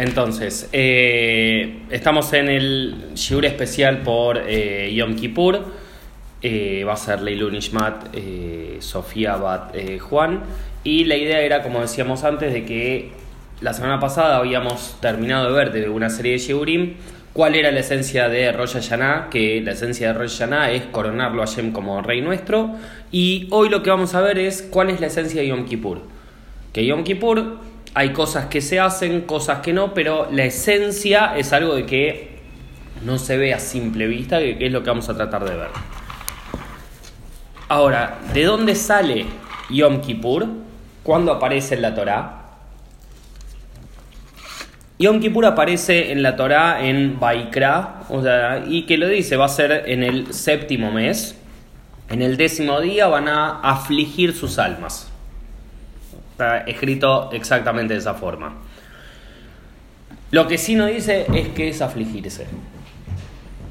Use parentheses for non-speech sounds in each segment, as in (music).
Entonces, eh, estamos en el Shiur especial por eh, Yom Kippur. Eh, va a ser Leilun Ishmat, eh, Sofía Bat Juan. Y la idea era, como decíamos antes, de que la semana pasada habíamos terminado de ver de una serie de Shiurim cuál era la esencia de Rosh Hashanah, que la esencia de Rosh Hashanah es coronarlo a Hashem como Rey nuestro. Y hoy lo que vamos a ver es cuál es la esencia de Yom Kippur. Que Yom Kippur hay cosas que se hacen, cosas que no, pero la esencia es algo de que no se ve a simple vista, que es lo que vamos a tratar de ver. Ahora, ¿de dónde sale Yom Kippur? ¿Cuándo aparece en la Torá? Yom Kippur aparece en la Torá en Baikra, o sea, y que lo dice, va a ser en el séptimo mes. En el décimo día van a afligir sus almas. Escrito exactamente de esa forma. Lo que sí no dice es que es afligirse.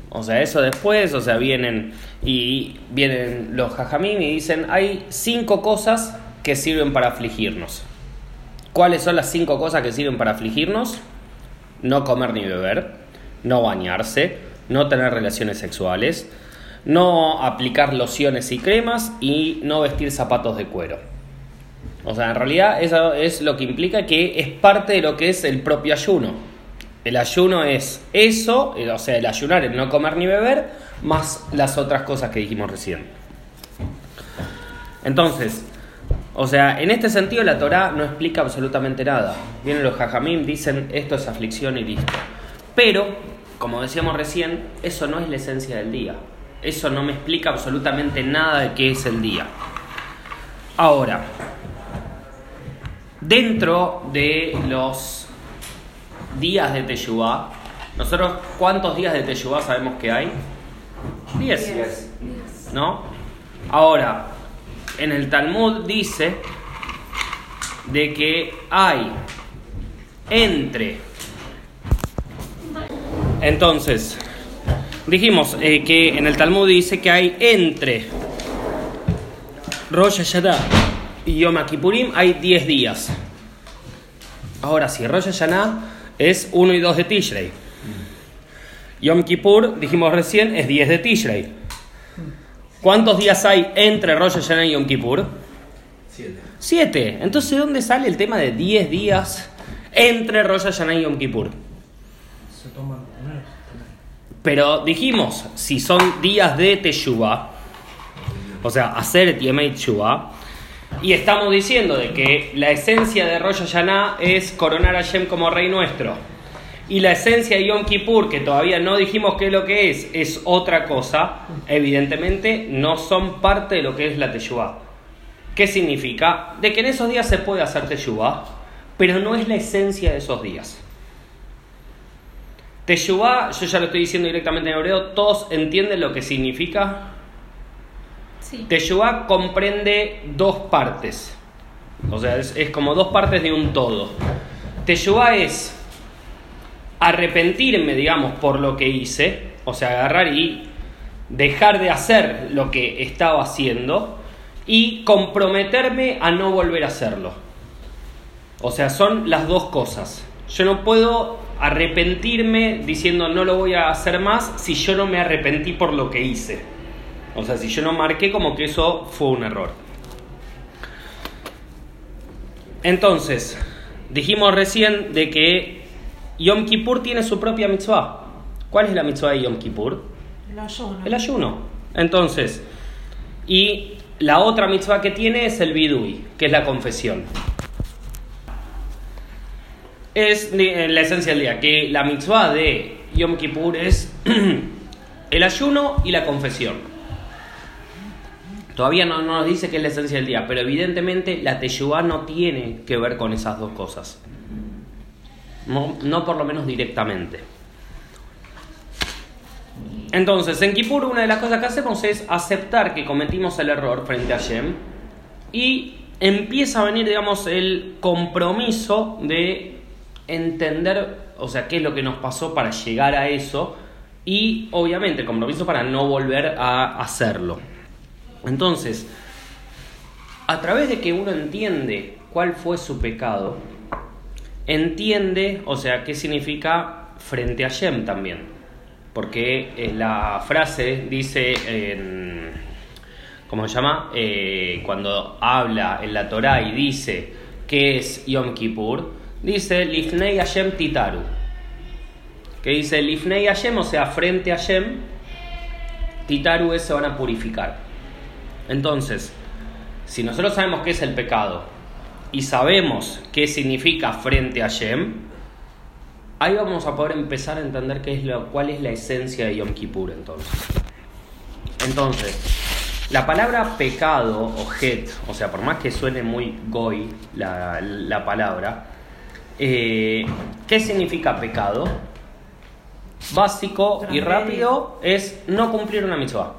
O sea, eso después, o sea, vienen y vienen los jajamim y dicen, hay cinco cosas que sirven para afligirnos. ¿Cuáles son las cinco cosas que sirven para afligirnos? No comer ni beber, no bañarse, no tener relaciones sexuales, no aplicar lociones y cremas y no vestir zapatos de cuero. O sea, en realidad eso es lo que implica que es parte de lo que es el propio ayuno. El ayuno es eso, o sea, el ayunar, el no comer ni beber, más las otras cosas que dijimos recién. Entonces, o sea, en este sentido la Torá no explica absolutamente nada. Vienen los jajamim, dicen esto es aflicción y listo. Pero, como decíamos recién, eso no es la esencia del día. Eso no me explica absolutamente nada de qué es el día. Ahora, dentro de los días de Teshuvah, nosotros cuántos días de Teshuvah sabemos que hay? Diez. ¿No? Ahora, en el Talmud dice de que hay entre. Entonces, dijimos eh, que en el Talmud dice que hay entre Rosh Hashanah y Yom Kippurim hay 10 días. Ahora, si Rosh Hashanah es 1 y 2 de Tishrei, Yom Kippur, dijimos recién, es 10 de Tishrei. ¿Cuántos días hay entre Rosh Hashanah y Yom Kippur? Siete. Siete. Entonces, ¿de dónde sale el tema de 10 días entre Rosh Hashanah y Yom Kippur? Se toman. Pero dijimos, si son días de Teshuvah, o sea, hacer Yemei Teshuvah, y estamos diciendo de que la esencia de Rosh Hashanah es coronar a Shem como Rey nuestro, y la esencia de Yom Kippur, que todavía no dijimos qué es lo que es, es otra cosa, evidentemente no son parte de lo que es la Teshuvah. ¿Qué significa? De que en esos días se puede hacer Teshuvah, pero no es la esencia de esos días. Teshuvah, yo ya lo estoy diciendo directamente en hebreo, todos entienden lo que significa. Sí. Teshuvah comprende dos partes. O sea, es, es como dos partes de un todo. Teshuvah es arrepentirme, digamos, por lo que hice. O sea, agarrar y dejar de hacer lo que estaba haciendo. Y comprometerme a no volver a hacerlo. O sea, son las dos cosas. Yo no puedo arrepentirme diciendo no lo voy a hacer más si yo no me arrepentí por lo que hice. O sea, si yo no marqué como que eso fue un error. Entonces, dijimos recién de que Yom Kippur tiene su propia mitzvah. ¿Cuál es la mitzvah de Yom Kippur? El ayuno. El ayuno. Entonces, y la otra mitzvah que tiene es el bidui, que es la confesión. Es la esencia del día, que la mitzvah de Yom Kippur es (clears throat) el ayuno y la confesión. Todavía no, no nos dice que es la esencia del día, pero evidentemente la Teshuvah no tiene que ver con esas dos cosas. No, no por lo menos directamente. Entonces, en Kippur una de las cosas que hacemos es aceptar que cometimos el error frente a Shem y empieza a venir, digamos, el compromiso de entender, o sea, qué es lo que nos pasó para llegar a eso y obviamente el compromiso para no volver a hacerlo. Entonces, a través de que uno entiende cuál fue su pecado, entiende, o sea, qué significa frente a Shem también. Porque eh, la frase dice en. ¿Cómo se llama? Eh, cuando habla en la Torah y dice que es Yom Kippur, dice Lifnei Hashem Titaru. Que dice Lifnei Hashem, o sea, frente a Hashem, Titaru es se van a purificar. Entonces, si nosotros sabemos qué es el pecado y sabemos qué significa frente a Hashem, ahí vamos a poder empezar a entender qué es lo, cuál es la esencia de Yom Kippur entonces. Entonces, la palabra pecado o het, o sea, por más que suene muy goy la, la palabra, eh, ¿qué significa pecado? Básico y rápido es no cumplir una mitzvah.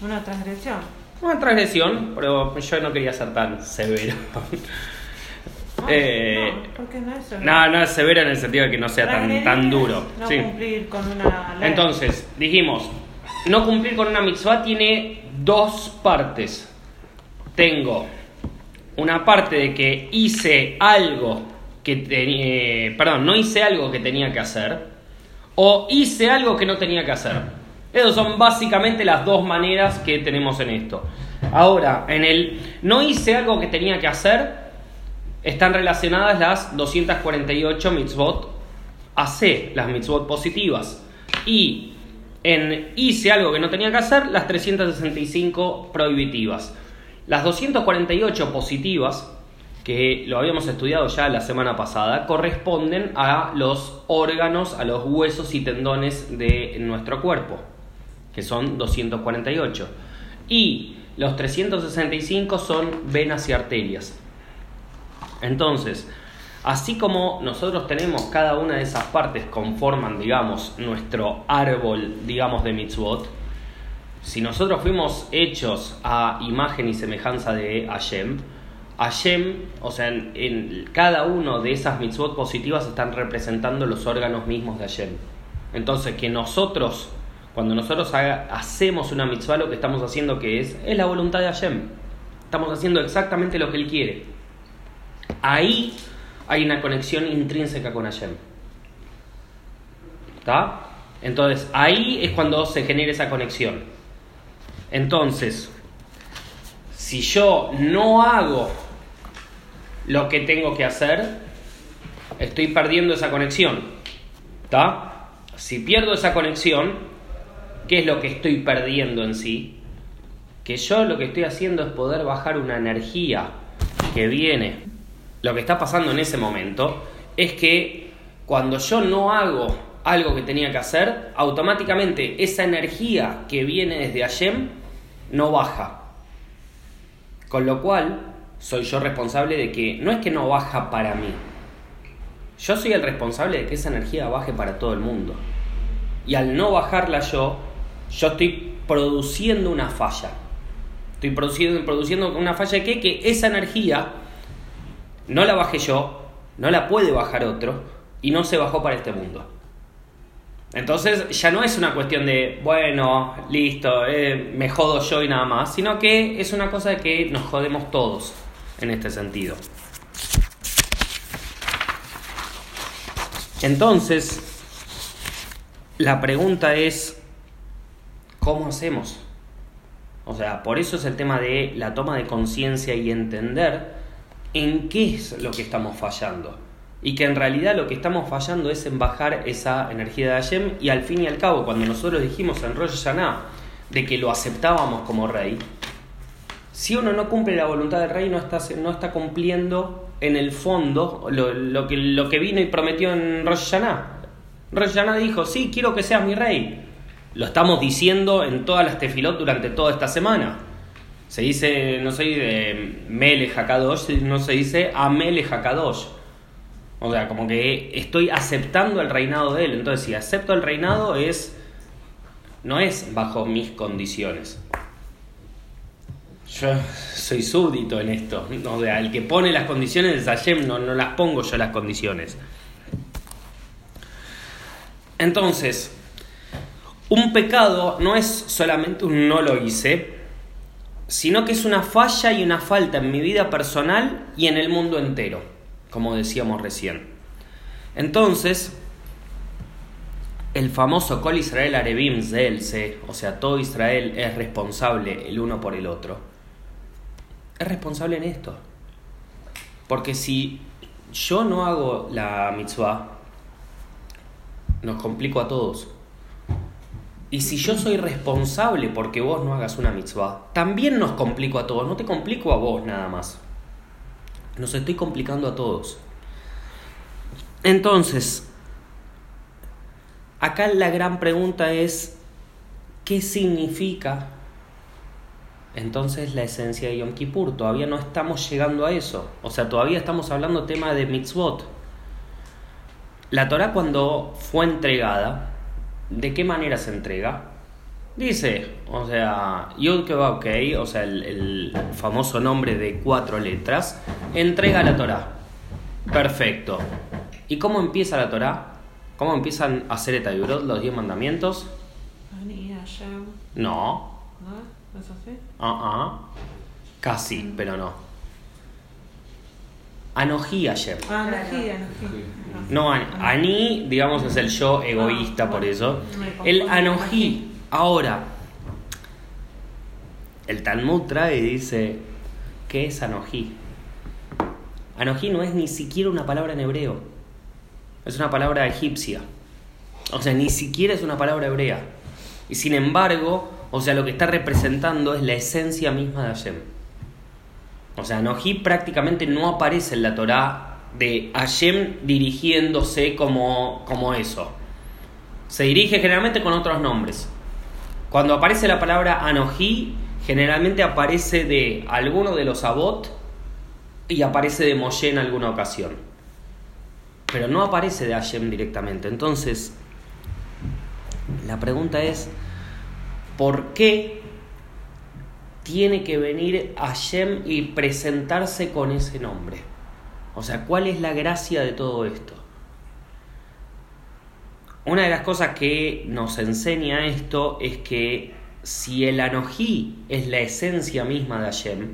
Una transgresión. Una transgresión, pero yo no quería ser tan severo. No, Eh, no, porque no es. No, no es severo en el sentido de que no sea tan, tan duro. No Sí. cumplir con una ley. Entonces, dijimos, no cumplir con una mitzvah tiene dos partes. Tengo una parte de que hice algo que tenía, perdón, no hice algo que tenía que hacer, o hice algo que no tenía que hacer. Esas son básicamente las dos maneras que tenemos en esto. Ahora, en el no hice algo que tenía que hacer, están relacionadas las 248 mitzvot AC, las mitzvot positivas. Y en hice algo que no tenía que hacer, las 365 prohibitivas. Las 248 positivas, que lo habíamos estudiado ya la semana pasada, corresponden a los órganos, a los huesos y tendones de nuestro cuerpo, que son 248. Y los 365 son venas y arterias. Entonces, así como nosotros tenemos cada una de esas partes conforman, digamos, nuestro árbol, digamos, de mitzvot, si nosotros fuimos hechos a imagen y semejanza de Hashem, Hashem, o sea, en, en cada uno de esas mitzvot positivas están representando los órganos mismos de Hashem. Entonces, que nosotros, cuando nosotros hacemos una mitzvah, lo que estamos haciendo que es, es la voluntad de Hashem. Estamos haciendo exactamente lo que Él quiere. Ahí hay una conexión intrínseca con Hashem. ¿Está? Entonces, ahí es cuando se genera esa conexión. Entonces, si yo no hago lo que tengo que hacer, estoy perdiendo esa conexión. ¿Está? Si pierdo esa conexión, ¿qué es lo que estoy perdiendo en sí? Que yo lo que estoy haciendo es poder bajar una energía que viene. Lo que está pasando en ese momento es que cuando yo no hago algo que tenía que hacer, automáticamente esa energía que viene desde Hashem no baja. Con lo cual, soy yo responsable de que no es que no baja para mí. Yo soy el responsable de que esa energía baje para todo el mundo. Y al no bajarla yo, yo estoy produciendo una falla. Estoy produciendo, produciendo una falla de qué? Que esa energía no la bajé yo, no la puede bajar otro y no se bajó para este mundo. Entonces ya no es una cuestión de, bueno, listo, eh, me jodo yo y nada más, sino que es una cosa que nos jodemos todos en este sentido. Entonces, la pregunta es, ¿cómo hacemos? O sea, por eso es el tema de la toma de conciencia y entender en qué es lo que estamos fallando. Y que en realidad lo que estamos fallando es en bajar esa energía de Hashem. Y al fin y al cabo, cuando nosotros dijimos en Rosh Hashanah de que lo aceptábamos como rey, si uno no cumple la voluntad del rey, no está, no está cumpliendo en el fondo lo, que, lo que vino y prometió en Rosh Hashanah. Rosh Hashanah dijo, sí, quiero que seas mi rey. Lo estamos diciendo en todas las tefilot durante toda esta semana. Se dice, no soy de Mele Hakadosh, no se dice Amele Hakadosh. O sea, como que estoy aceptando el reinado de él. Entonces, si acepto el reinado es no es bajo mis condiciones. Yo soy súbdito en esto. O sea, el que pone las condiciones es Hashem, no, no las pongo yo las condiciones. Entonces, un pecado no es solamente un no lo hice, sino que es una falla y una falta en mi vida personal y en el mundo entero, como decíamos recién. Entonces, el famoso Kol Israel Arevim Zelce, o sea, todo Israel es responsable el uno por el otro, es responsable en esto. Porque si yo no hago la mitzvah, nos complico a todos. Y si yo soy responsable porque vos no hagas una mitzvah, también nos complico a todos. No te complico a vos nada más. Nos estoy complicando a todos. Entonces, acá la gran pregunta es, ¿qué significa entonces la esencia de Yom Kippur? Todavía no estamos llegando a eso. O sea, todavía estamos hablando tema de mitzvot. La Torah cuando fue entregada, ¿de qué manera se entrega? Dice, o sea, Yud ok, o sea, el, el, famoso nombre de cuatro letras, entrega la Torah. Perfecto. ¿Y cómo empieza la Torah? ¿Cómo empiezan a hacer los diez mandamientos? No. ¿No? ¿Es así? Ah, ah. Casi, pero no. Anoji Hashem. Ah, Claro. Anají, Anají. No, an- Ani, digamos, es el yo egoísta, Ah, por eso. El con Anoji. Ahora, el Talmud trae y dice, ¿qué es Anoji? Anoji no es ni siquiera una palabra en hebreo. Es una palabra egipcia. O sea, ni siquiera es una palabra hebrea. Y sin embargo, o sea, lo que está representando es la esencia misma de Hashem. O sea, Anoji prácticamente no aparece en la Torá de Hashem dirigiéndose como, como eso. Se dirige generalmente con otros nombres. Cuando aparece la palabra Anoji, generalmente aparece de alguno de los Abot y aparece de Moshe en alguna ocasión. Pero no aparece de Hashem directamente. Entonces, la pregunta es, ¿por qué tiene que venir Hashem y presentarse con ese nombre? O sea, ¿cuál es la gracia de todo esto? Una de las cosas que nos enseña esto es que si el Anojí es la esencia misma de Hashem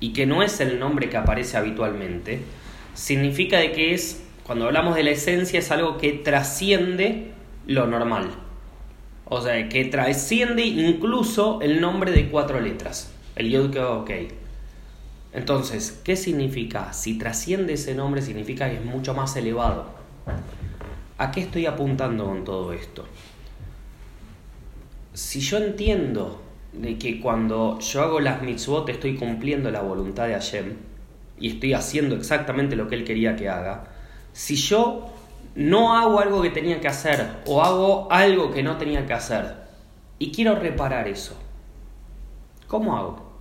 y que no es el nombre que aparece habitualmente, significa de que es, cuando hablamos de la esencia, es algo que trasciende lo normal. O sea, que trasciende incluso el nombre de cuatro letras, el Yod Ok. Entonces, ¿qué significa? Si trasciende ese nombre, significa que es mucho más elevado. ¿A qué estoy apuntando con todo esto? Si yo entiendo de que cuando yo hago las mitzvot estoy cumpliendo la voluntad de Hashem y estoy haciendo exactamente lo que Él quería que haga, si yo no hago algo que tenía que hacer o hago algo que no tenía que hacer y quiero reparar eso, ¿cómo hago?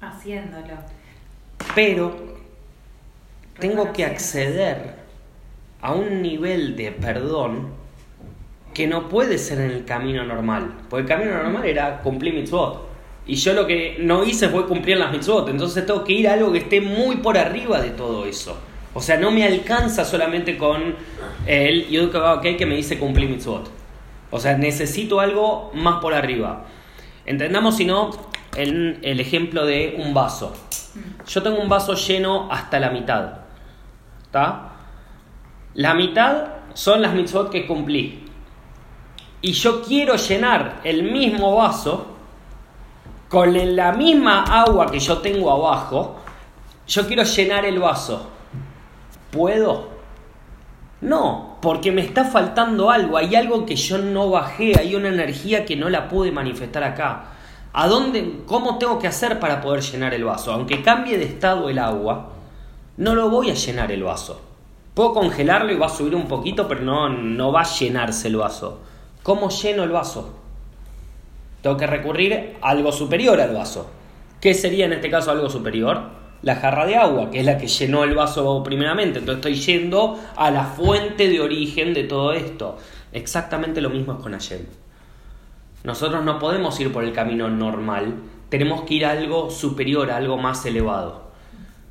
Haciéndolo. Pero tengo que acceder a un nivel de perdón que no puede ser en el camino normal. Porque el camino normal era cumplir mitzvot. Y yo lo que no hice fue cumplir las mitzvot. Entonces tengo que ir a algo que esté muy por arriba de todo eso. O sea, no me alcanza solamente con el Yud Kavah Ok que me dice cumplir mitzvot. O sea, necesito algo más por arriba. Entendamos, si no, el, el ejemplo de un vaso. Yo tengo un vaso lleno hasta la mitad. ¿Está? La mitad son las mitzvot que cumplí. Y yo quiero llenar el mismo vaso con la misma agua que yo tengo abajo. Yo quiero llenar el vaso. ¿Puedo? No, porque me está faltando algo. Hay algo que yo no bajé. Hay una energía que no la pude manifestar acá. ¿A dónde, cómo tengo que hacer para poder llenar el vaso? Aunque cambie de estado el agua, no lo voy a llenar el vaso. Puedo congelarlo y va a subir un poquito, pero no, no va a llenarse el vaso. ¿Cómo lleno el vaso? Tengo que recurrir a algo superior al vaso. ¿Qué sería en este caso algo superior? La jarra de agua, que es la que llenó el vaso primeramente. Entonces estoy yendo a la fuente de origen de todo esto. Exactamente lo mismo es con Hashem. Nosotros no podemos ir por el camino normal, tenemos que ir a algo superior, a algo más elevado.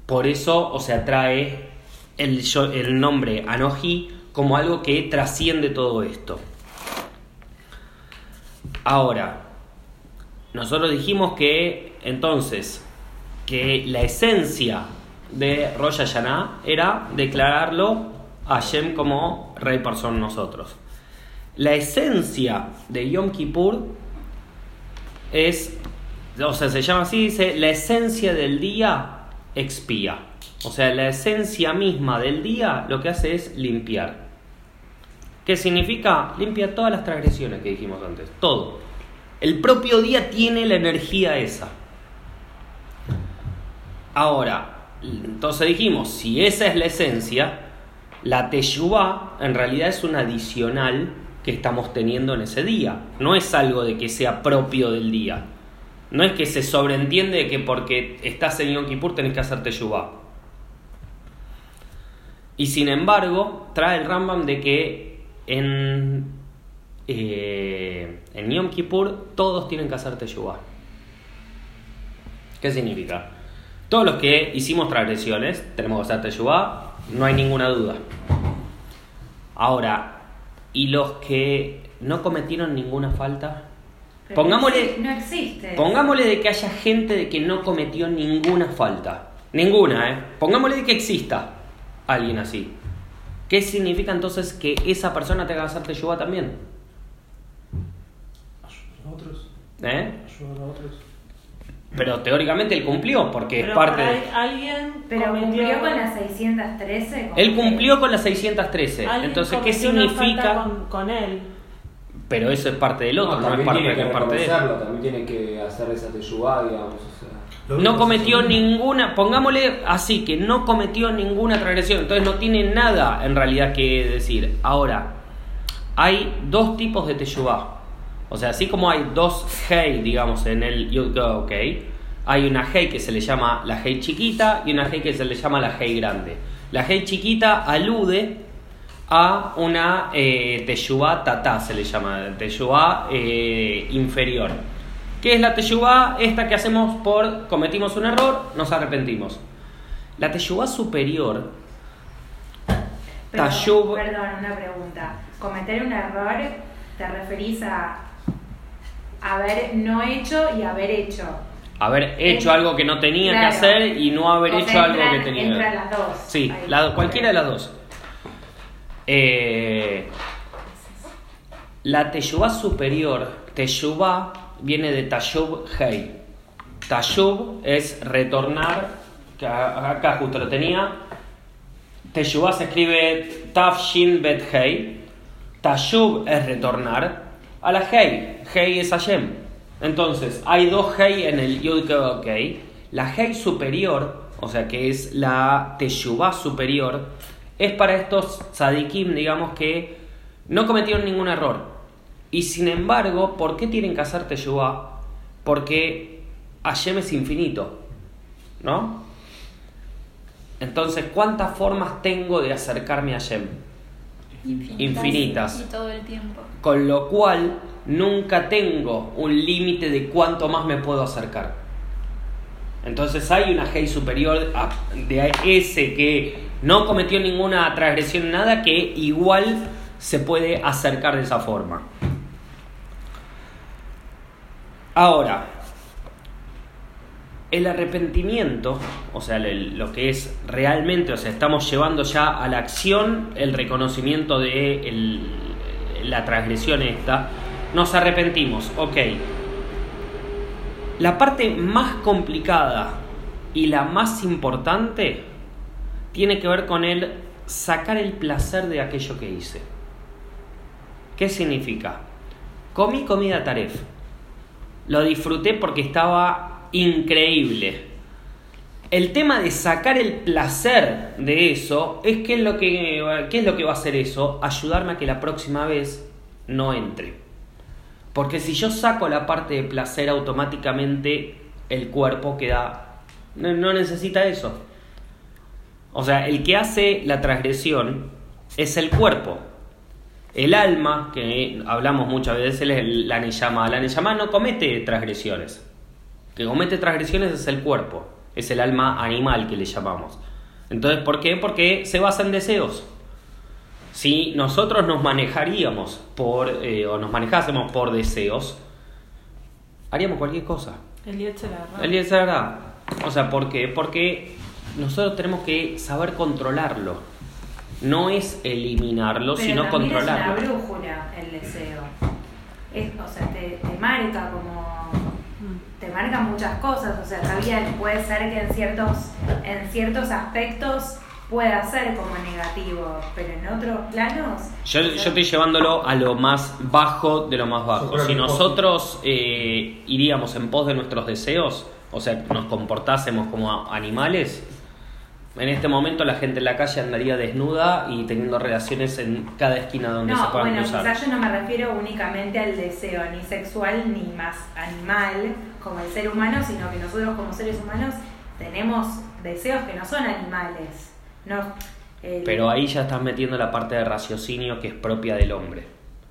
Por eso, o sea, trae el, el nombre Anoji como algo que trasciende todo esto. Ahora, nosotros dijimos que entonces, que la esencia de Rosh Hashanah era declararlo a Hashem como rey por sobre nosotros. La esencia de Yom Kippur es, o sea, se llama así, dice, la esencia del día expía. O sea, la esencia misma del día lo que hace es limpiar. ¿Qué significa? Limpia todas las transgresiones que dijimos antes, todo. El propio día tiene la energía esa. Ahora, entonces dijimos, si esa es la esencia, la Teshuvah en realidad es un adicional que estamos teniendo en ese día. No es algo de que sea propio del día. No es que se sobreentiende que porque estás en Yom Kippur tenés que hacer Teshuvah. Y sin embargo, trae el Rambam de que en, eh, Yom Kippur todos tienen que hacer Teshuvah. ¿Qué significa? Todos los que hicimos transgresiones tenemos que hacer Teshuvah, no hay ninguna duda. Ahora, ¿y los que no cometieron ninguna falta? Pero Pongámosle, No existe. pongámosle de que haya gente de que no cometió ninguna falta. Ninguna, ¿eh? Pongámosle de que exista alguien así. ¿Qué significa entonces que esa persona tenga que hacer Teshuvah también? Ayudar a otros. ¿Eh? Ayudar a otros. Pero teóricamente él cumplió, porque es parte de... alguien Pero cometió, cumplió con las 613. como Él cumplió con las 613. alguien Entonces, ¿qué cometió una falta significa? Con, con él. Pero eso es parte del otro, no, es también parte, tiene que parte de él. también tiene que hacer esa teyubá, digamos. O sea. No cometió ninguna, pongámosle así, que no cometió ninguna transgresión, entonces no tiene nada en realidad que decir. Ahora, hay dos tipos de teshuvah. O sea, así como hay dos hey, digamos, en el Yud Go, ok, hay una hey que se le llama la hey chiquita y una hey que se le llama la hey grande. La hey chiquita alude a una eh, teshuvah tatá, se le llama, teshuvah eh, inferior. ¿Qué es la teshuvah? Esta que hacemos por cometimos un error, nos arrepentimos. La teshuvah superior, Pero, tashub, Perdón, una pregunta. Cometer un error, ¿te referís a haber no hecho y haber hecho? haber hecho algo que no tenía Claro. que hacer y no haber hecho sea, algo que tenía. entran las dos. Sí, la- cualquiera de las dos. Eh, la teshuvah superior, teshuvah viene de tashub hei. Tashub es retornar, que acá justo lo tenía. Teshuvah se escribe taf shin bet hei. Tashub es retornar a la hei. Hei es Hashem. Entonces, hay dos hei en el yud ok. La hei superior, o sea que es la teshuvah superior, es para estos tzadikim, digamos que no cometieron ningún error. Y sin embargo, ¿por qué tienen que hacer teshuvah? Porque Hashem es infinito, ¿no? Entonces, ¿cuántas formas tengo de acercarme a Hashem? Infinitas. Y todo el tiempo. Con lo cual, nunca tengo un límite de cuánto más me puedo acercar. Entonces hay una Hei superior a- de ese que no cometió ninguna transgresión, nada, que igual se puede acercar de esa forma. Ahora, el arrepentimiento, o sea, lo que es realmente, o sea, estamos llevando ya a la acción el reconocimiento de la transgresión esta, nos arrepentimos, ok. La parte más complicada y la más importante tiene que ver con el sacar el placer de aquello que hice. ¿Qué significa? Comí comida taref. Lo disfruté porque estaba increíble. El tema de sacar el placer de eso es qué es lo que, qué es lo que va a hacer eso, ayudarme a que la próxima vez no entre. Porque si yo saco la parte de placer automáticamente el cuerpo queda no, necesita eso. O sea, el que hace la transgresión es el cuerpo. El alma, que hablamos muchas veces, es el- la Neyama. La no comete transgresiones. Que comete transgresiones es el cuerpo. Es el alma animal que le llamamos. Entonces, ¿por qué? Porque se basa en deseos. Si nosotros nos manejaríamos por, eh, o nos manejásemos por deseos, haríamos cualquier cosa. El Yetzer Hara. El. O sea, ¿por qué? Porque nosotros tenemos que saber controlarlo. No es eliminarlo, Pero sino controlarlo. Es una brújula el deseo. Es, o sea, te, te marca como. Te marca muchas cosas. O sea, está bien, puede ser que en ciertos, en ciertos aspectos pueda ser como negativo, pero en otros planos. Yo, o yo estoy llevándolo a lo más bajo de lo más bajo. Si nosotros eh, iríamos en pos de nuestros deseos, o sea, nos comportásemos como animales, en este momento la gente en la calle andaría desnuda y teniendo relaciones en cada esquina donde se No, puedan bueno, cruzar. quizás yo no me refiero únicamente al deseo ni sexual ni más animal como el ser humano, sino que nosotros como seres humanos tenemos deseos que no son animales. No, el- Pero ahí ya estás metiendo la parte de raciocinio que es propia del hombre.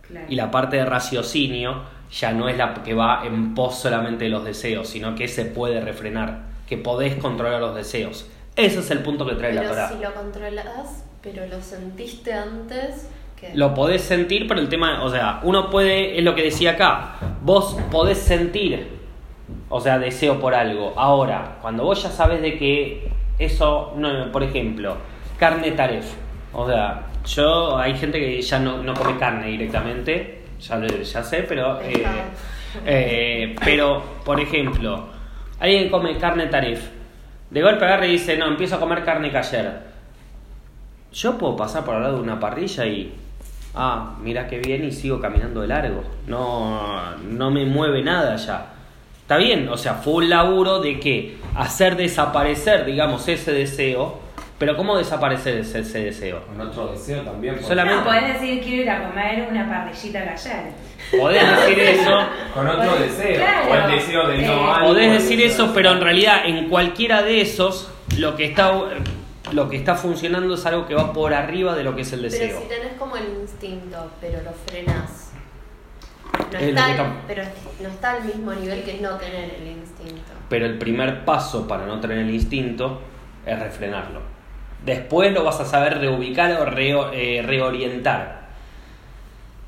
claro. Y la parte de raciocinio ya no es la que va en pos solamente de los deseos, sino que se puede refrenar, que podés controlar los deseos. Ese es el punto que trae la Torah. si lo controlas, pero lo sentiste antes, que Lo podés sentir, pero el tema, o sea, uno puede, es lo que decía acá, vos podés sentir, o sea, deseo por algo. Ahora, cuando vos ya sabes de que eso, no, por ejemplo, carne taref, o sea, yo, hay gente que ya no, no come carne directamente, ya, lo- ya sé, pero, eh, eh, pero, por ejemplo, alguien come carne taref, de golpe agarra y dice, no, empiezo a comer carne ayer. Yo puedo pasar por al lado de una parrilla y. Ah, mira qué bien y sigo caminando de largo. No, no me mueve nada ya. Está bien, o sea, fue un laburo de que hacer desaparecer, digamos, ese deseo. Pero ¿cómo desaparecer ese, ese deseo? Con otro deseo también. porque- Solamente- No, podés decir quiero ir a comer una parrillita gallar. Podés decir (laughs) eso. Con otro Pues, deseo. claro. O el deseo de no Eh, algo, Podés decir eso, pero en realidad en cualquiera de esos, lo que está, lo que está funcionando es algo que va por arriba de lo que es el Pero deseo. si tenés como el instinto, pero lo frenas. No Es está, al- tam- pero no está al mismo nivel que no tener el instinto. Pero el primer paso para no tener el instinto es refrenarlo. Después lo vas a saber reubicar o eh, reorientar.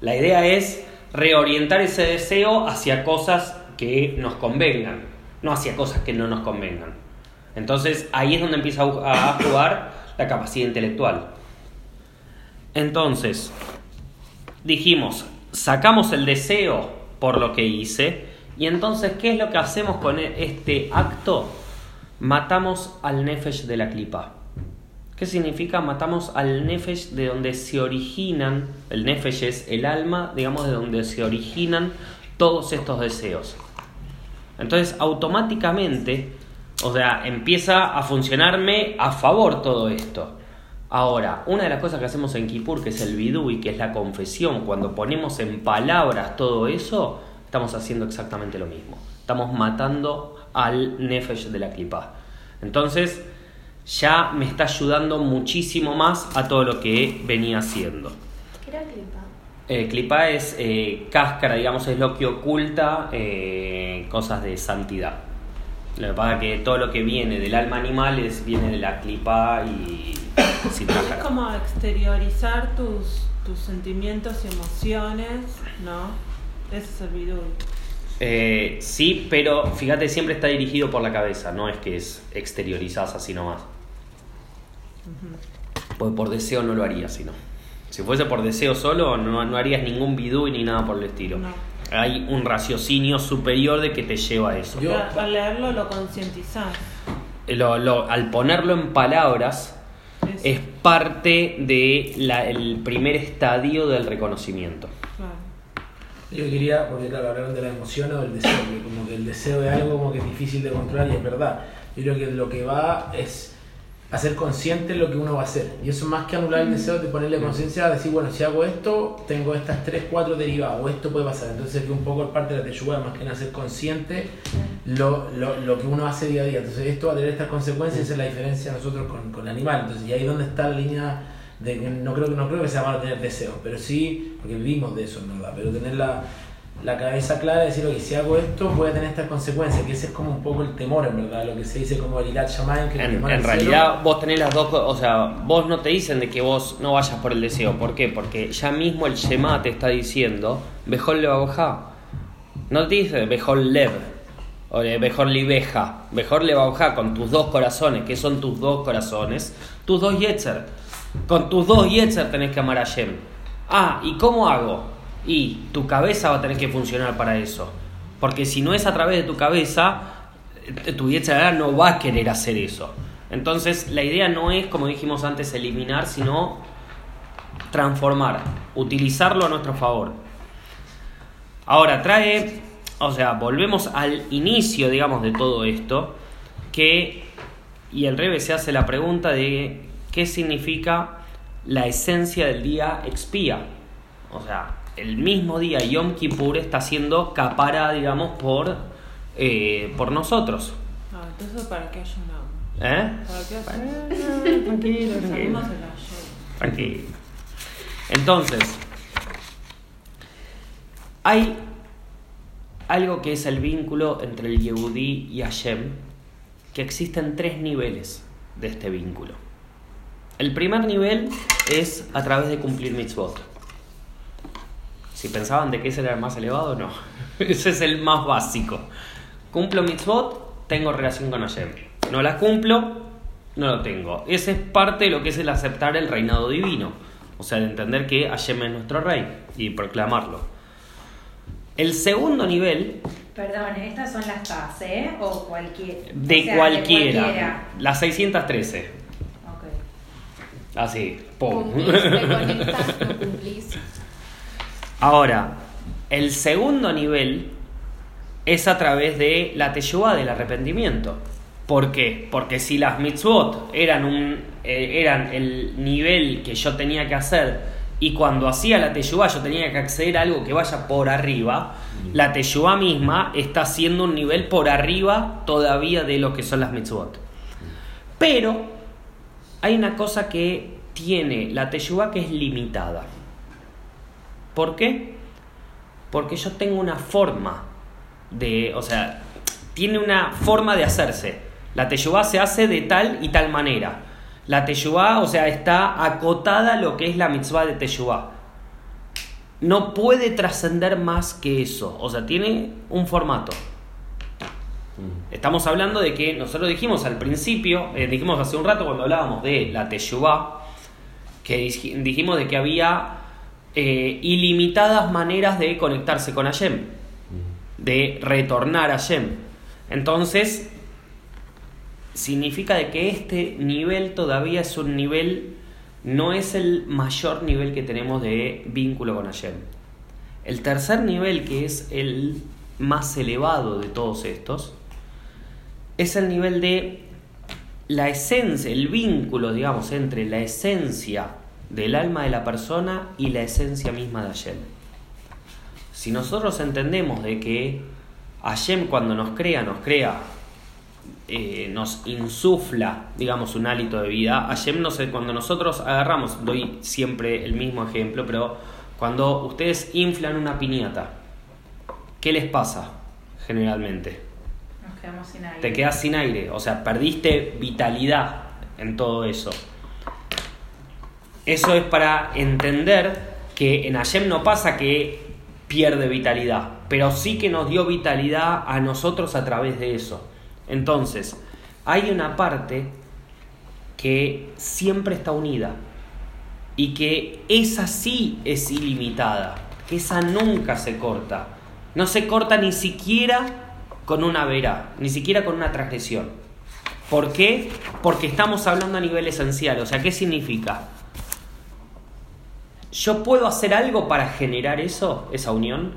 La idea es reorientar ese deseo hacia cosas que nos convengan, no hacia cosas que no nos convengan. Entonces ahí es donde empieza a jugar la capacidad intelectual. Entonces, dijimos, sacamos el deseo por lo que hice, y entonces, ¿qué es lo que hacemos con e- este acto? Matamos al nefesh de la clipa. ¿Qué significa? Matamos al nefesh de donde se originan, el nefesh es el alma, digamos, de donde se originan todos estos deseos. Entonces, automáticamente, o sea, empieza a funcionarme a favor todo esto. Ahora, una de las cosas que hacemos en Kippur, que es el vidú y que es la confesión, cuando ponemos en palabras todo eso, estamos haciendo exactamente lo mismo. Estamos matando al nefesh de la clipa. Entonces, ya me está ayudando muchísimo más a todo lo que venía haciendo. ¿Qué era clipa? Eh, clipa es eh, cáscara, digamos, es lo que oculta eh, cosas de santidad. Lo que pasa es que todo lo que viene del alma animal es, viene de la clipa y (coughs) sin Es como exteriorizar tus, tus sentimientos y emociones, ¿no? Ese es el bidú. Eh, sí, pero fíjate, siempre está dirigido por la cabeza, no es que es exteriorizás así nomás. Porque por deseo no lo harías, sino. Si fuese por deseo solo, no, no harías ningún bidú ni nada por el estilo. No. Hay un raciocinio superior de que te lleva a eso. Yo- Al leerlo lo concientizás. Lo- lo- al ponerlo en palabras, Eso, es parte del primer estadio del reconocimiento. claro. Yo quería, porque claro, hablaron de la emoción o del deseo, que como que el deseo es algo como que es difícil de controlar y es verdad. Yo creo que lo que va es hacer consciente lo que uno va a hacer. Y eso más que anular el deseo de ponerle conciencia a decir, bueno, si hago esto, tengo estas tres, cuatro derivadas, o esto puede pasar. Entonces que un poco parte de la teyuga, más que nada ser consciente lo, lo, lo que uno hace día a día. Entonces esto va a tener estas consecuencias, esa es la diferencia nosotros con, con el animal. Entonces y ahí es donde está la línea de que no creo, que- no creo que sea malo tener deseo, pero sí, porque vivimos de eso en verdad, pero tener la, la cabeza clara de decir, oye, si hago esto voy a tener estas consecuencias, que ese es como un poco el temor en verdad, lo que se dice como el Irat Shamayim, que En, en al realidad cielo. vos tenés las dos cosas, o sea, vos no te dicen de que vos no vayas por el deseo, ¿por qué? Porque ya mismo el Shema te está diciendo, Bejol Levabojá, no te dice Bejol Lev, O mejor libeja, mejor lebauja con tus dos corazones. ¿Qué son tus dos corazones? Tus dos yetzer. Con tus dos yetzer tenés que amar a Hashem. Ah, ¿y cómo hago? Y tu cabeza va a tener que funcionar para eso. Porque si no es a través de tu cabeza, eh, tu yetzer no va a querer hacer eso. Entonces, la idea no es, como dijimos antes, eliminar, sino transformar, utilizarlo a nuestro favor. Ahora, trae, o sea, volvemos al inicio, digamos, de todo esto, que, y el Rebe se hace la pregunta de qué significa la esencia del día expía. O sea, el mismo día Yom Kippur está siendo capara, digamos, por, eh, por nosotros. Ah, entonces, ¿para qué ayunamos? ¿Eh? ¿Para qué Eh, Tranquilo, tranquilo. Tranquilo. Entonces, hay algo que es el vínculo entre el Yehudí y Hashem, que existen tres niveles de este vínculo. El primer nivel es a través de cumplir mitzvot. Si pensaban de que ese era el más elevado, no. (laughs) Ese es el más básico. Cumplo mitzvot, tengo relación con Hashem. No la cumplo, no lo tengo. Ese es parte de lo que es el aceptar el reinado divino. O sea, de entender que Hashem es nuestro rey y proclamarlo. El segundo nivel, Perdón, estas son las TAS, ¿eh? O cualquier. de, o sea, cualquiera, cualquiera. la 613. Ok. Así, pum. Cumplís, te conectas, no cumplís. (laughs) Ahora, el segundo nivel es a través de la teshuvah, del arrepentimiento. ¿Por qué? Porque si las mitzvot eran, un, eh, eran el nivel que yo tenía que hacer y cuando hacía la teshuvah yo tenía que acceder a algo que vaya por arriba, la teshuvah misma está haciendo un nivel por arriba todavía de lo que son las mitzvot. Pero hay una cosa que tiene la teshuvah que es limitada. ¿Por qué? Porque yo tengo una forma de, o sea, tiene una forma de hacerse. La teshuvah se hace de tal y tal manera. La teshuvah, o sea, está acotada a lo que es la mitzvah de teshuvah. No puede trascender más que eso. O sea, tiene un formato. Estamos hablando de que nosotros dijimos al principio, eh, dijimos hace un rato cuando hablábamos de la teshuvah, que dij- dijimos de que había eh, ilimitadas maneras de conectarse con Hashem, de retornar a Hashem. Entonces, significa de que este nivel todavía es un nivel, no es el mayor nivel que tenemos de vínculo con Hashem. El tercer nivel, que es el más elevado de todos estos, es el nivel de la esencia, el vínculo, digamos, entre la esencia del alma de la persona y la esencia misma de Hashem. Si nosotros entendemos de que Hashem cuando nos crea, nos crea, eh, nos insufla, digamos, un hálito de vida, Hashem no sé, cuando nosotros agarramos, doy siempre el mismo ejemplo, pero cuando ustedes inflan una piñata, ¿qué les pasa generalmente? Nos quedamos sin aire. te quedas sin aire, o sea, perdiste vitalidad en todo eso. Eso es para entender que en Hashem no pasa que pierde vitalidad, pero sí que nos dio vitalidad a nosotros a través de eso. Entonces, hay una parte que siempre está unida y que esa sí es ilimitada, que esa nunca se corta. No se corta ni siquiera con una vera, ni siquiera con una transgresión. ¿Por qué? Porque estamos hablando a nivel esencial. O sea, ¿qué significa? ¿Yo puedo hacer algo para generar eso, esa unión?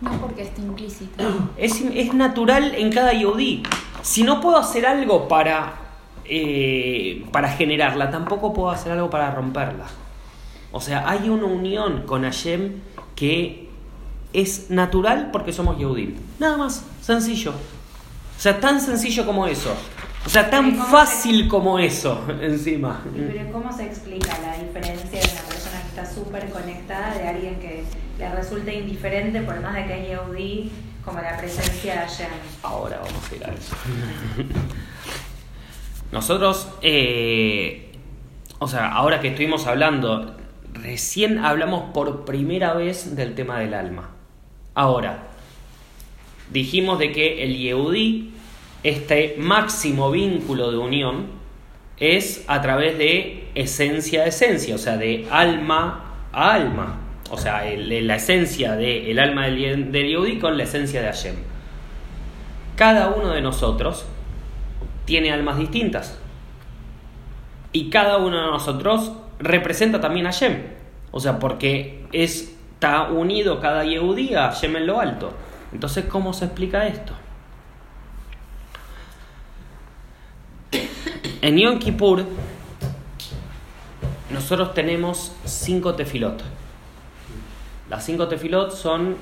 No porque está implícito. (clears throat) Es, es natural en cada yodí. Si no puedo hacer algo para, eh, para generarla, tampoco puedo hacer algo para romperla. O sea, hay una unión con Hashem que es natural porque somos Yehudim. Nada más, sencillo. O sea, tan sencillo como eso. O sea, tan ¿Y cómo se- fácil como eso, (laughs) encima. Pero ¿cómo se explica la diferencia de una persona que está súper conectada de alguien que le resulta indiferente por más de que es Yehudi, como la presencia de Hashem? Ahora vamos a ir a eso. (laughs) Nosotros, eh, o sea, ahora que estuvimos hablando, recién hablamos por primera vez del tema del alma. Ahora, dijimos de que el Yehudí, este máximo vínculo de unión, es a través de esencia a esencia, o sea, de alma a alma. O sea, el- la esencia del alma del, del Yehudí con la esencia de Hashem. Cada uno de nosotros tiene almas distintas. Y cada uno de nosotros representa también a Hashem. O sea, porque es- está unido cada Yehudí a Hashem en lo alto. Entonces, ¿cómo se explica esto? En Yom Kippur, nosotros tenemos cinco tefilot. Las cinco tefilot son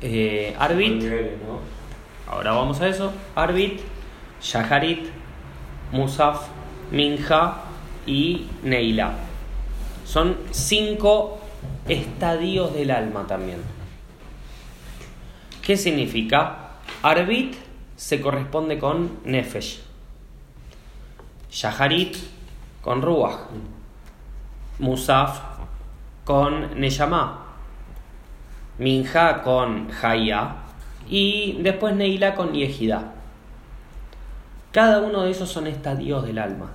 eh, Arbit, ahora vamos a eso, Arbit, Shaharit, Musaf, Minja y Neila. Son cinco estadios del alma también. ¿Qué significa? Arbit se corresponde con Nefesh. Shaharit con Ruach. Musaf con Neyamá. Minja con Haya. Y después Neila con Yehida. Cada uno de esos son estadios del alma.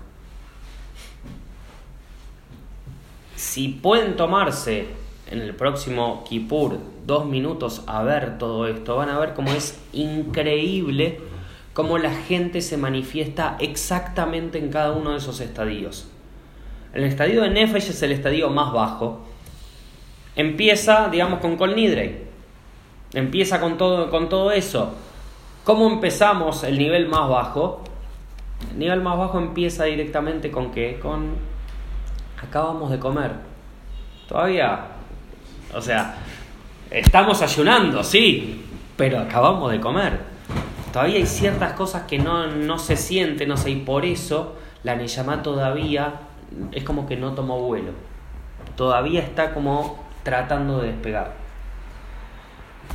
Si pueden tomarse en el próximo Kippur dos minutos a ver todo esto, van a ver cómo es increíble cómo la gente se manifiesta exactamente en cada uno de esos estadios. El estadio de Nefesh es el estadio más bajo. Empieza, digamos, con Kol Nidrei. Empieza con todo, con todo eso. ¿Cómo empezamos el nivel más bajo? El nivel más bajo empieza directamente con qué? Con acabamos de comer. Todavía, o sea, estamos ayunando, sí, pero acabamos de comer. Todavía hay ciertas cosas que no, no se sienten, no sé, y por eso la Neyamá todavía es como que no tomó vuelo. Todavía está como tratando de despegar.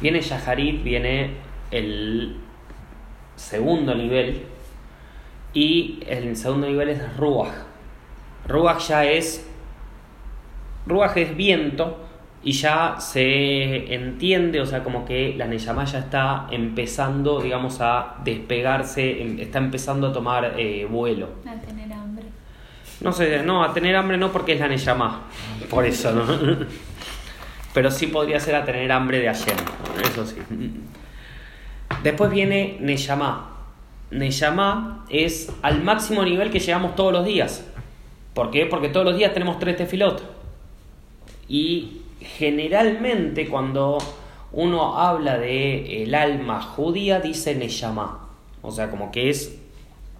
Viene Yaharit, viene el segundo nivel, y el segundo nivel es Ruach. Ruach ya es. Ruach es viento y ya se entiende, o sea, como que la Neyamá ya está empezando, digamos, a despegarse, em- está empezando a tomar eh, vuelo. A tener hambre. No sé, no, a tener hambre no porque es la Neyamá, por eso, ¿no? (laughs) Pero sí podría ser a tener hambre de ayer, eso sí. Después viene Neyamá. Neyamá es al máximo nivel que llegamos todos los días. ¿Por qué? Porque todos los días tenemos tres tefilot. Y generalmente cuando uno habla de el alma judía dice Neyamá. O sea, como que es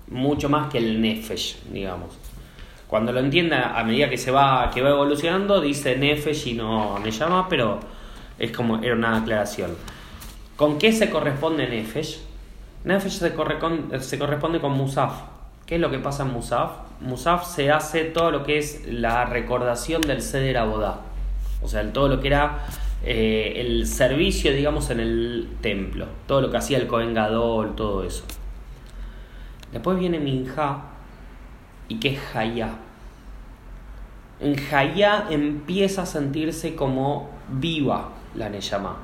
mucho más que el Nefesh, digamos. Cuando lo entienda a medida que se va, que va evolucionando, dice Nefesh y no Neyamá, pero es como era una aclaración. ¿Con qué se corresponde Nefesh? Nefesh se corresponde con Musaf. ¿Qué es lo que pasa en Musaf? Musaf se hace todo lo que es la recordación del Seder Abodá. O sea, el- todo lo que era eh, el servicio, digamos, en el templo. Todo lo que hacía el Kohen Gadol, todo eso. Después viene Minja y que es Hayá. En Hayá empieza a sentirse como viva la Neyamá.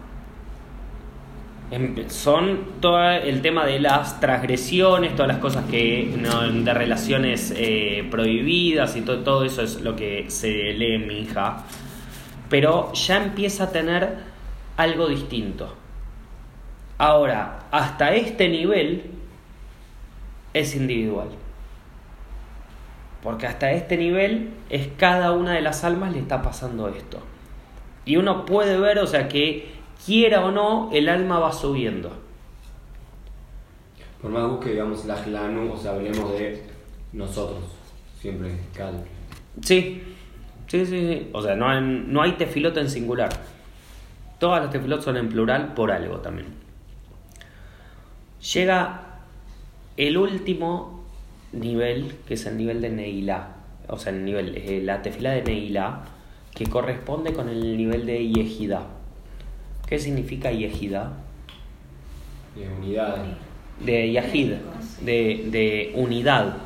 Em- Son todo el tema de las transgresiones, todas las cosas que no, de relaciones eh, prohibidas y todo, todo eso es lo que se lee en Minja. Pero ya empieza a tener algo distinto. Ahora, hasta este nivel es individual. Porque hasta este nivel es cada una de las almas le está pasando esto. Y uno puede ver, o sea, que quiera o no, el alma va subiendo. Por más busque, digamos, la o sea, hablemos de nosotros, siempre, cal. Sí, sí, sí, sí. O sea, no hay, no hay tefilot en singular. Todas las tefilot son en plural por algo también. Llega el último nivel, que es el nivel de Neilá. O sea, el nivel, eh, la tefila de Neilá, que corresponde con el nivel de Yehidá. ¿Qué significa Yehidá? De unidad. de Yahid, de, de unidad.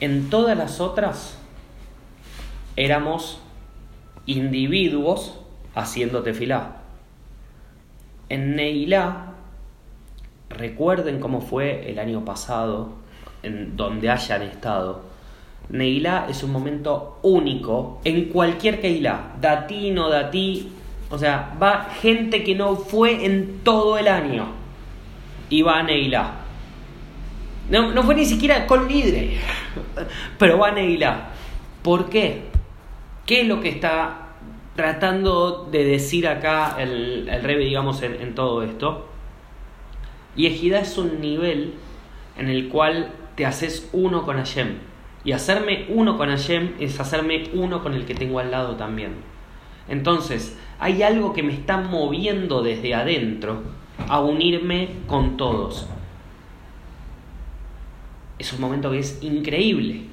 En todas las otras éramos individuos haciendo tefilá. En Neilá, recuerden cómo fue el año pasado, en donde hayan estado. Neilá es un momento único en cualquier Keilá, datí, no datí, o sea, va gente que no fue en todo el año y va a Neilá. No, no fue ni siquiera con Lidre, (laughs) pero va a Neilá. ¿Por qué? ¿Qué es lo que está tratando de decir acá el, el digamos, en, en todo esto? Y Ejidá es un nivel en el cual te haces uno con Hashem. Y hacerme uno con Hashem es hacerme uno con el que tengo al lado también. Entonces, hay algo que me está moviendo desde adentro a unirme con todos. Es un momento que es increíble.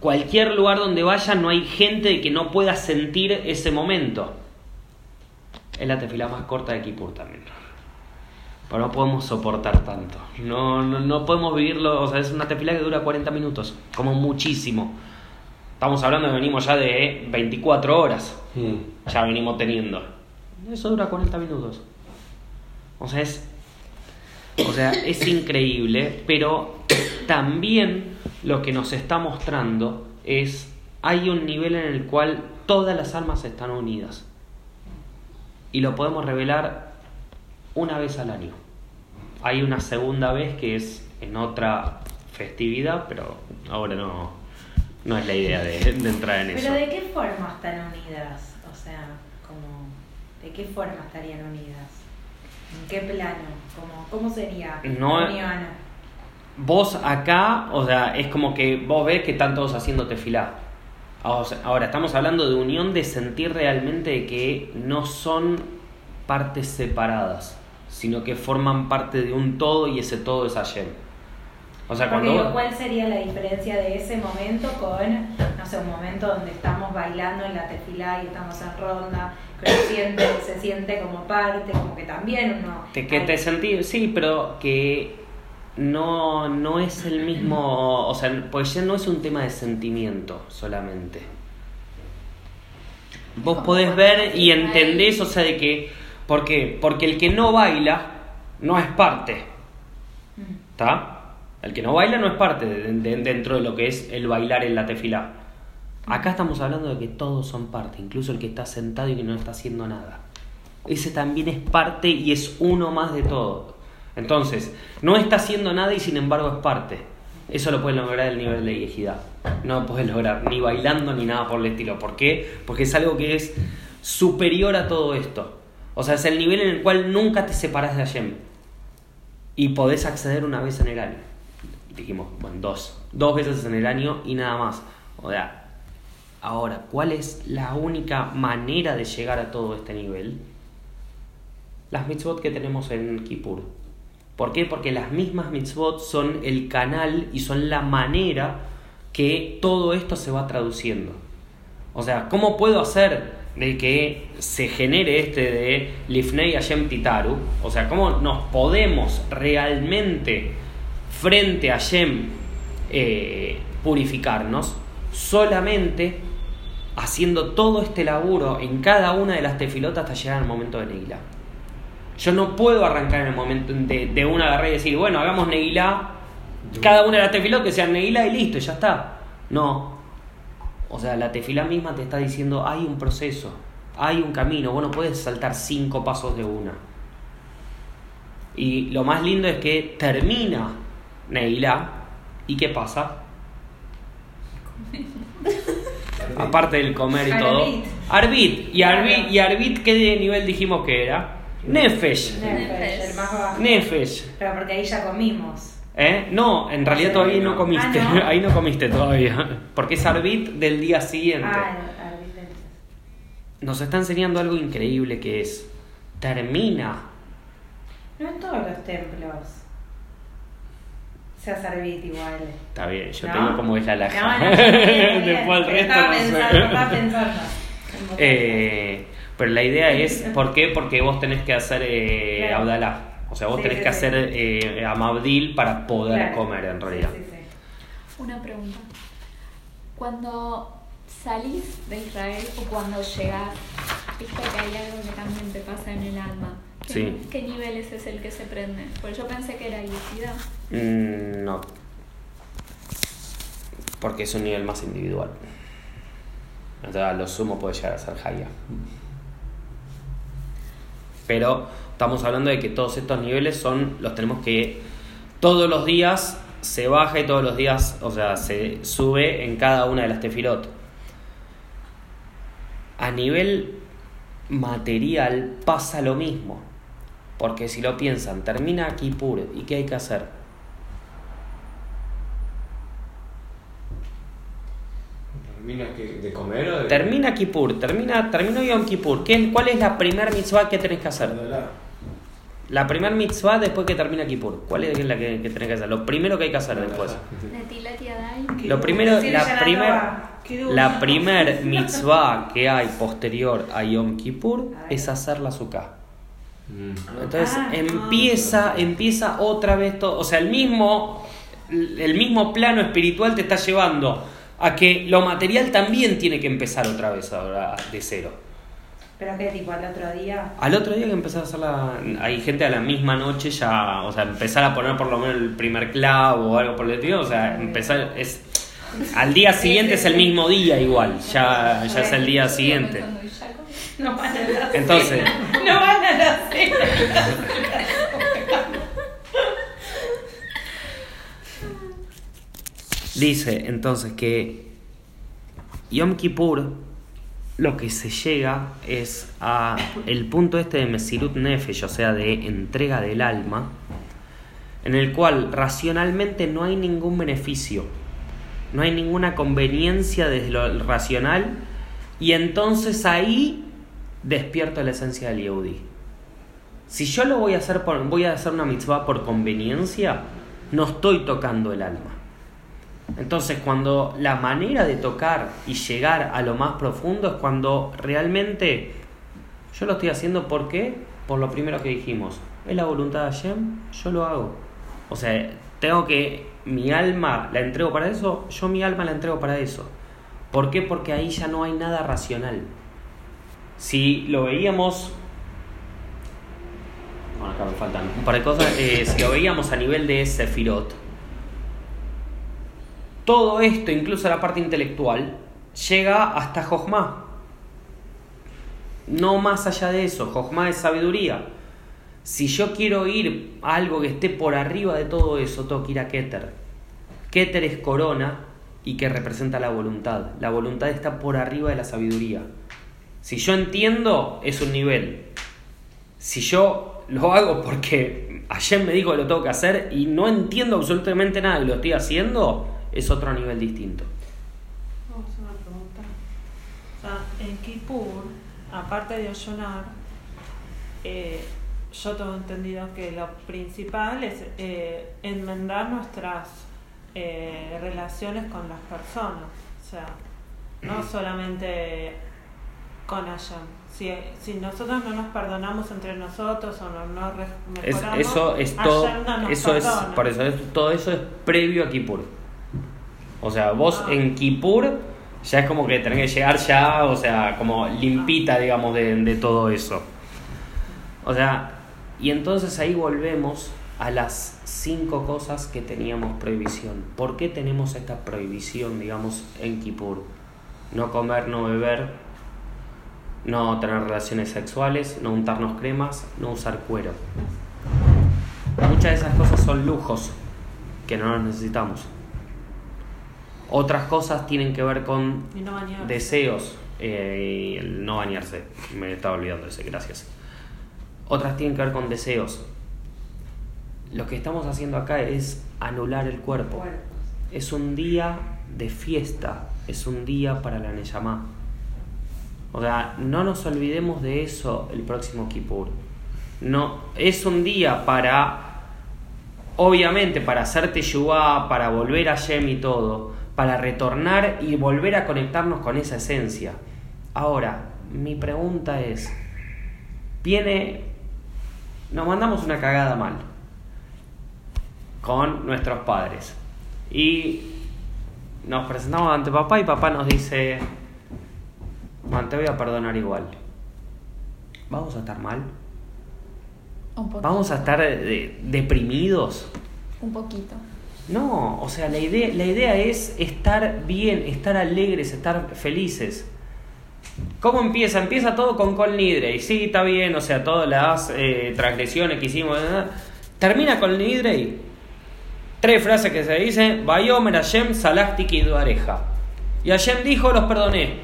Cualquier lugar donde vaya no hay gente que no pueda sentir ese momento. Es la tefila más corta de Kippur también. Pero no podemos soportar tanto. No, no, no podemos vivirlo. O sea, es una tefila que dura 40 minutos. Como muchísimo. Estamos hablando de venimos ya de 24 horas. Mm. Ya venimos teniendo. Eso dura 40 minutos. O sea, es. O sea, es increíble. Pero también lo que nos está mostrando es. Hay un nivel en el cual todas las almas están unidas. Y lo podemos revelar una vez al año. Hay una segunda vez que es en otra festividad, pero ahora no, no es la idea de, de entrar en eso. Pero ¿de qué forma están unidas? O sea, como, ¿de qué forma estarían unidas? ¿En qué plano? ¿Cómo, cómo sería No-? Vos acá, o sea, es como que vos ves que están todos haciendo tefilá. Ahora, estamos hablando de unión de sentir realmente que no son partes separadas, sino que forman parte de un todo y ese todo es Hashem. O sea, cuando vos- ¿cuál sería la diferencia de ese momento con, no sé, un momento donde estamos bailando en la tefilá y estamos en ronda, que siente, se siente como parte, como que también uno... Te, que te sentí, sí, pero que no, no es el mismo, o sea, pues ya no es un tema de sentimiento solamente. Vos podés ver y entendés, o sea, de que, ¿por qué? Porque el que no baila no es parte. ¿está? El que no baila no es parte de- de- dentro de lo que es el bailar en la tefilá. Acá estamos hablando de que todos son parte, incluso el que está sentado y que no está haciendo nada. Ese también es parte y es uno más de todo. Entonces, no está haciendo nada y sin embargo es parte. Eso lo puede lograr el nivel de viejidad. No lo puedes lograr ni bailando ni nada por el estilo. ¿Por qué? Porque es algo que es superior a todo esto. O sea, es el nivel en el cual nunca te separas de Hashem. Y podés acceder una vez en el año. Dijimos, bueno, dos. Dos veces en el año y nada más. O sea, ahora, ¿cuál es la única manera de llegar a todo este nivel? Las mitzvot que tenemos en Kippur. ¿Por qué? Porque las mismas mitzvot son el canal y son la manera que todo esto se va traduciendo. O sea, ¿cómo puedo hacer de que se genere este de Lifnei Hashem Titaru? O sea, ¿cómo nos podemos realmente frente a Hashem eh, purificarnos? Solamente haciendo todo este laburo en cada una de las tefilotas hasta llegar al momento de Neilá. Yo no puedo arrancar en el momento de, de una agarrar y decir, bueno, hagamos Neilá, cada una de las tefilotas que sean Neilá y listo, ya está. No. O sea, la tefilá misma te está diciendo, hay un proceso, hay un camino, vos no puedes saltar cinco pasos de una. Y lo más lindo es que termina Neilá, ¿y qué pasa? (laughs) Aparte del comer y todo. Arbit. ¿Y Arbit, y Arbit qué nivel dijimos que era? Nefesh. Nefesh, el más bajo. Nefesh. Pero porque ahí ya comimos. ¿Eh? No, en realidad todavía no comiste. Ah, ¿no? (laughs) Ahí no comiste todavía. Porque es Arbit del día siguiente. Ah, arbit. Nos está enseñando algo increíble que es. Termina. No en todos los templos se hace arbit igual. Está bien, yo ¿No? te digo cómo es la laja. (laughs) no. Después el resto Estaba pensando, estaba pensando. Eh, pero la idea es, ¿por qué? Porque vos tenés que hacer eh, Claro. Abdalá. O sea, vos Sí, tenés sí, que sí. hacer eh, Amabdil para poder Claro. comer en realidad. Sí, sí, sí. Una pregunta. Cuando salís de Israel o cuando llegas viste que hay algo que también te pasa en el alma. ¿Qué, Sí. ¿Qué niveles es el que se prende? Pues yo pensé que era ilusidad. Mm, no. Porque es un nivel más individual. O sea, lo sumo puede llegar a ser Haya. Pero estamos hablando de que todos estos niveles son los tenemos que todos los días se baja y todos los días, o sea, se sube en cada una de las tefilot. A nivel material pasa lo mismo. Porque si lo piensan, termina Kippur y ¿qué hay que hacer? ¿Termina que- de comer o de.? Termina Kippur, termina, terminó Yom Kippur. ¿Qué, ¿Cuál es la primer mitzvah que tenés que hacer? La primer mitzvah después que termina Kippur. ¿Cuál es la que, que tenés que hacer? Lo primero que hay que hacer después. Lo primero, la Shana primer, Tova. Qué dulce. la primer mitzvah que hay posterior a Yom Kippur es hacer la sukkah. Mm. Entonces Ah, empieza, empieza otra vez todo. O sea, el mismo, el mismo plano espiritual te está llevando a que lo material también tiene que empezar otra vez ahora de cero. Pero que tipo al otro día. Al otro día que empezar a hacer la. Hay gente a la misma noche ya. O sea, empezar a poner por lo menos el primer clavo o algo por el estilo. O sea, empezar. es Al día siguiente es el mismo día igual. Ya, ya es el día siguiente. No van a la Entonces. No van a la cena. Dice entonces que Yom Kippur lo que se llega es a el punto este de Mesirut Nefesh, o sea, de entrega del alma, en el cual racionalmente no hay ningún beneficio, no hay ninguna conveniencia desde lo racional, y entonces ahí despierto la esencia del Yehudi. Si yo lo voy a hacer por, voy a hacer una mitzvah por conveniencia, no estoy tocando el alma. Entonces, cuando la manera de tocar y llegar a lo más profundo es cuando realmente yo lo estoy haciendo ¿por qué? Por lo primero que dijimos, es la voluntad de Hashem, yo lo hago. O sea, tengo que mi alma la entrego para eso, yo mi alma la entrego para eso. ¿Por qué? Porque ahí ya no hay nada racional. Si lo veíamos bueno, acá me faltan un par de cosas. Eh, si lo veíamos a nivel de Sefirot, todo esto, incluso la parte intelectual, llega hasta Jochma. No más allá de eso, Jochma es sabiduría. Si yo quiero ir a algo que esté por arriba de todo eso, tengo que ir a Keter. Keter es corona y que representa la voluntad. La voluntad está por arriba de la sabiduría. Si yo entiendo, es un nivel. Si yo lo hago porque (laughs) ayer me dijo que lo tengo que hacer y no entiendo absolutamente nada y lo estoy haciendo, es otro nivel distinto. Vamos a hacer una pregunta. O sea, en Kippur, aparte de ayunar, eh, yo tengo entendido que lo principal es eh, enmendar nuestras eh, relaciones con las personas. O sea, no (clears throat) solamente con Hashem. Si, si nosotros no nos perdonamos entre nosotros o no nos re- Es- mejoramos, eso es todo, no nos eso es, perdona. por eso es- todo eso es previo a Kippur. O sea, vos en Kippur ya es como que tenés que llegar ya, o sea, como limpita, digamos, de, todo eso. O sea, y entonces ahí volvemos a las cinco cosas que teníamos prohibición. ¿Por qué tenemos esta prohibición, digamos, en Kippur? No comer, no beber, no tener relaciones sexuales, no untarnos cremas, no usar cuero. Muchas de esas cosas son lujos que no los necesitamos. Otras cosas tienen que ver con no deseos eh, el no bañarse. Me estaba olvidando ese, gracias. Otras tienen que ver con deseos. Lo que estamos haciendo acá es anular el cuerpo. Es un día de fiesta, es un día para la Neyamá. O sea, no nos olvidemos de eso el próximo Kippur. No, es un día para, obviamente, para hacer Teshuvah, para volver a Shem y todo, para retornar y volver a conectarnos con esa esencia. Ahora, mi pregunta es, viene, nos mandamos una cagada mal con nuestros padres y nos presentamos ante papá y papá nos dice, "Man, te voy a perdonar igual. ¿vamos a estar mal? Un poquito. ¿Vamos a estar deprimidos? Un poquito. No, o sea, la idea, la idea es estar bien, estar alegres, estar felices. ¿Cómo empieza? Empieza todo con Col. Y sí, está bien, o sea, todas las eh, transgresiones que hicimos. Termina con Nidre. Tres frases que se dicen: Bayomer Hashem Salachtiki Duareja. Y Hashem dijo: Los perdoné.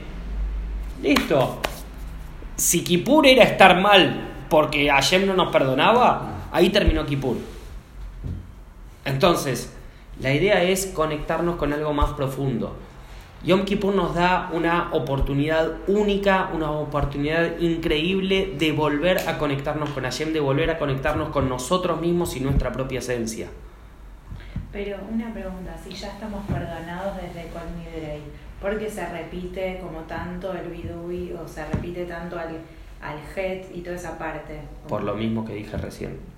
Listo. Si Kippur era estar mal porque Hashem no nos perdonaba, ahí terminó Kippur. Entonces, la idea es conectarnos con algo más profundo. Yom Kippur nos da una oportunidad única, una oportunidad increíble de volver a conectarnos con Hashem, de volver a conectarnos con nosotros mismos y nuestra propia esencia. Pero una pregunta, si ya estamos perdonados desde Kol Nidrei, ¿por qué se repite como tanto el bidui o se repite tanto al, al het y toda esa parte? Por lo mismo que dije recién.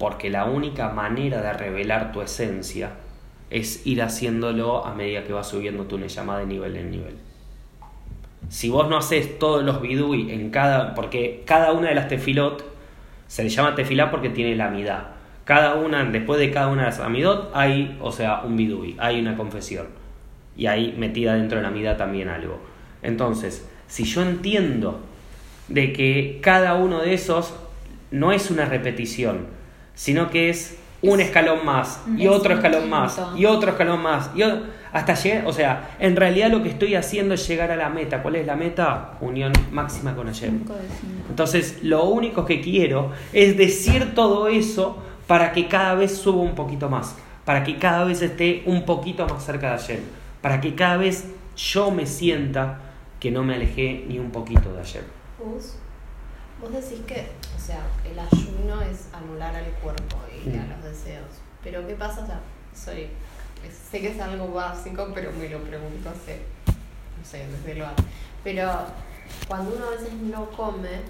Porque la única manera de revelar tu esencia es ir haciéndolo a medida que vas subiendo tu llamada de nivel en nivel. Si vos no haces todos los bidui en cada. porque cada una de las tefilot se le llama tefilá porque tiene la amidad. Cada una, después de cada una de las amidot, hay, o sea, un bidui, hay una confesión. Y ahí metida dentro de la amidad también algo. Entonces, si yo entiendo de que cada uno de esos no es una repetición, sino que es un escalón más y otro escalón más y otro escalón más y o- hasta llegar, o sea, en realidad lo que estoy haciendo es llegar a la meta. ¿Cuál es la meta? Unión máxima con cinco. Entonces, lo único que quiero es decir todo eso para que cada vez suba un poquito más, para que cada vez esté un poquito más cerca de Hashem, para que cada vez yo me sienta que no me alejé ni un poquito de Hashem. Vos, decís que, o sea, el ayuno es anular al cuerpo y a los deseos. Pero ¿qué pasa? O sea, soy, sé que es algo básico, pero me lo pregunto hace, no sé, desde lo Pero cuando uno a veces no come,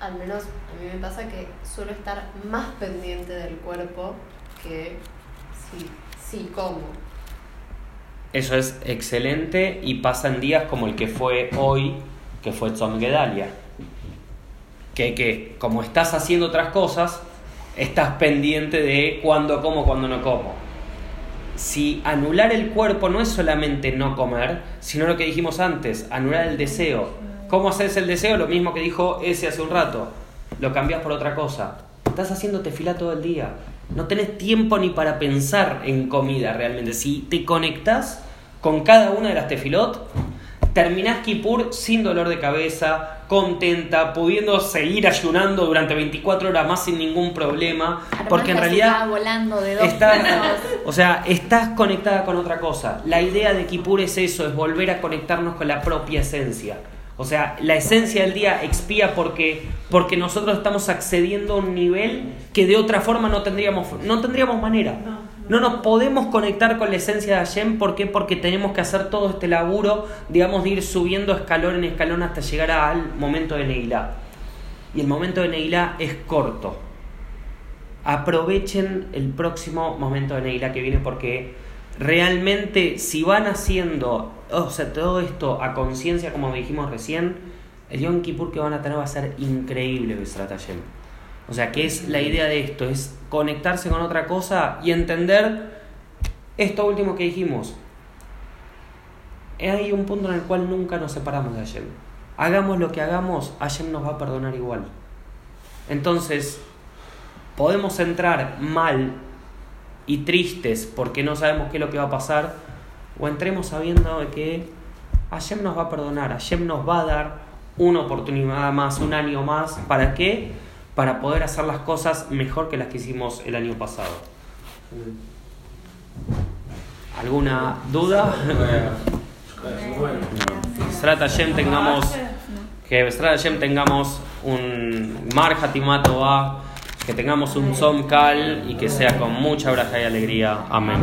al menos a mí me pasa que suelo estar más pendiente del cuerpo que si, si como. Eso es excelente y pasan días como el que fue hoy, que fue Tzom Gedalia. Que, que como estás haciendo otras cosas, estás pendiente de cuándo como, cuándo no como. Si anular el cuerpo no es solamente no comer, sino lo que dijimos antes, anular el deseo. ¿Cómo haces el deseo? Lo mismo que dijo ese hace un rato. Lo cambias por otra cosa. Estás haciendo tefilá todo el día. No tenés tiempo ni para pensar en comida realmente. Si te conectás con cada una de las tefilot, terminás Kippur sin dolor de cabeza, contenta, pudiendo seguir ayunando durante 24 horas más sin ningún problema. Porque en realidad estaba volando de dos pisos. o sea, estás conectada con otra cosa. La idea de Kippur es eso, es volver a conectarnos con la propia esencia. O sea, la esencia del día expía porque, porque nosotros estamos accediendo a un nivel que de otra forma no tendríamos, no tendríamos manera. No, No nos podemos conectar con la esencia de Hashem. ¿Por qué? Porque tenemos que hacer todo este laburo, digamos, de ir subiendo escalón en escalón hasta llegar al momento de Neilá. Y el momento de Neilá es corto aprovechen el próximo momento de Neila que viene porque realmente si van haciendo o sea, todo esto a conciencia como dijimos recién, el Yom Kippur que van a tener va a ser increíble Besrat Hashem. O sea, que es la idea de esto, es conectarse con otra cosa y entender esto último que dijimos. Hay un punto en el cual nunca nos separamos de Hashem. Hagamos lo que hagamos, Hashem nos va a perdonar igual. Entonces, podemos entrar mal y tristes porque no sabemos qué es lo que va a pasar, o entremos sabiendo de que Hashem nos va a perdonar, Hashem nos va a dar una oportunidad más, un año más, ¿para qué? Para poder hacer las cosas mejor que las que hicimos el año pasado. ¿Alguna duda? (laughs) Besrat Hashem tengamos que Besrat Hashem tengamos un Mar Hatimato que tengamos un Som Kal y que sea con mucha braja y alegría. Amén.